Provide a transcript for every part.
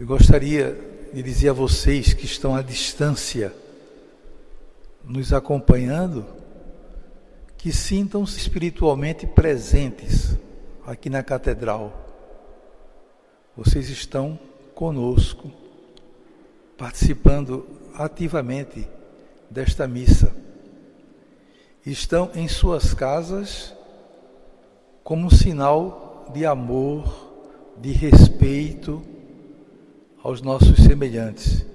Eu gostaria de dizer a vocês que estão à distância, nos acompanhando, que sintam-se espiritualmente presentes aqui na catedral. Vocês estão conosco, participando ativamente desta missa. Estão em suas casas como um sinal de amor, de respeito aos nossos semelhantes.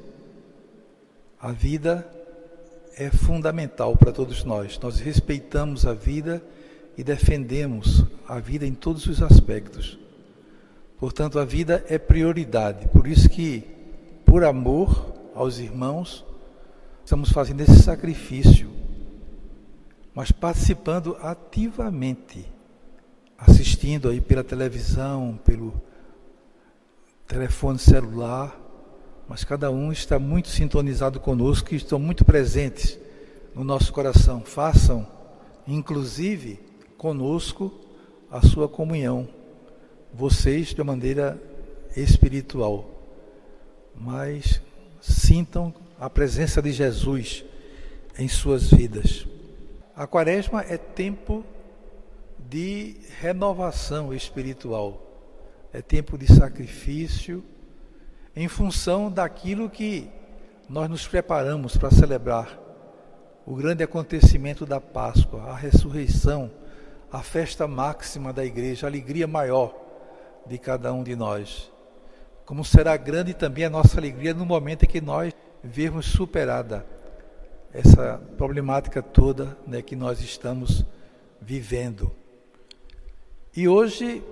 A vida é fundamental para todos nós. Nós respeitamos a vida e defendemos a vida em todos os aspectos. Portanto, a vida é prioridade. Por isso que, por amor aos irmãos, estamos fazendo esse sacrifício, mas participando ativamente, assistindo aí pela televisão, pelo telefone celular, mas cada um está muito sintonizado conosco e estão muito presentes no nosso coração. Façam, inclusive, conosco a sua comunhão, vocês de maneira espiritual, mas sintam a presença de Jesus em suas vidas. A quaresma é tempo de renovação espiritual é tempo de sacrifício, em função daquilo que nós nos preparamos para celebrar o grande acontecimento da Páscoa, a ressurreição, a festa máxima da igreja, a alegria maior de cada um de nós. Como será grande também a nossa alegria no momento em que nós vermos superada essa problemática toda né, que nós estamos vivendo. E hoje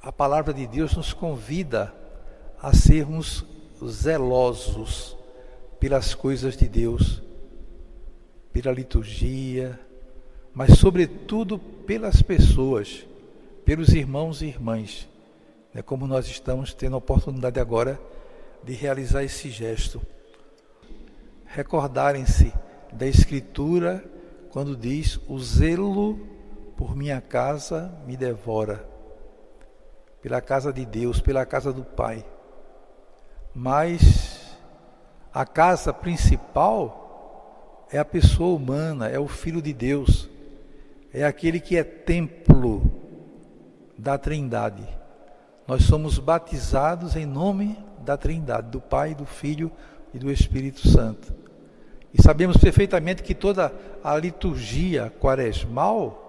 a palavra de Deus nos convida a sermos zelosos pelas coisas de Deus, pela liturgia, mas, sobretudo, pelas pessoas, pelos irmãos e irmãs, né, como nós estamos tendo a oportunidade agora de realizar esse gesto. Recordarem-se da Escritura quando diz: O zelo por minha casa me devora pela casa de Deus, pela casa do Pai. Mas a casa principal é a pessoa humana, é o Filho de Deus, é aquele que é templo da Trindade. Nós somos batizados em nome da Trindade, do Pai, do Filho e do Espírito Santo. E sabemos perfeitamente que toda a liturgia quaresmal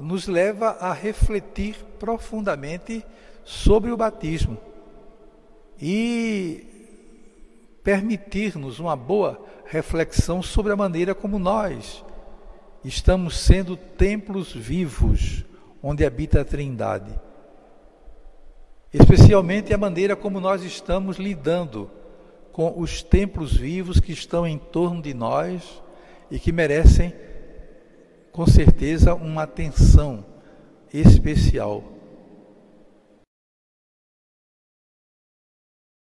nos leva a refletir profundamente sobre o batismo e permitir-nos uma boa reflexão sobre a maneira como nós estamos sendo templos vivos onde habita a Trindade. Especialmente a maneira como nós estamos lidando com os templos vivos que estão em torno de nós e que merecem com certeza uma atenção especial.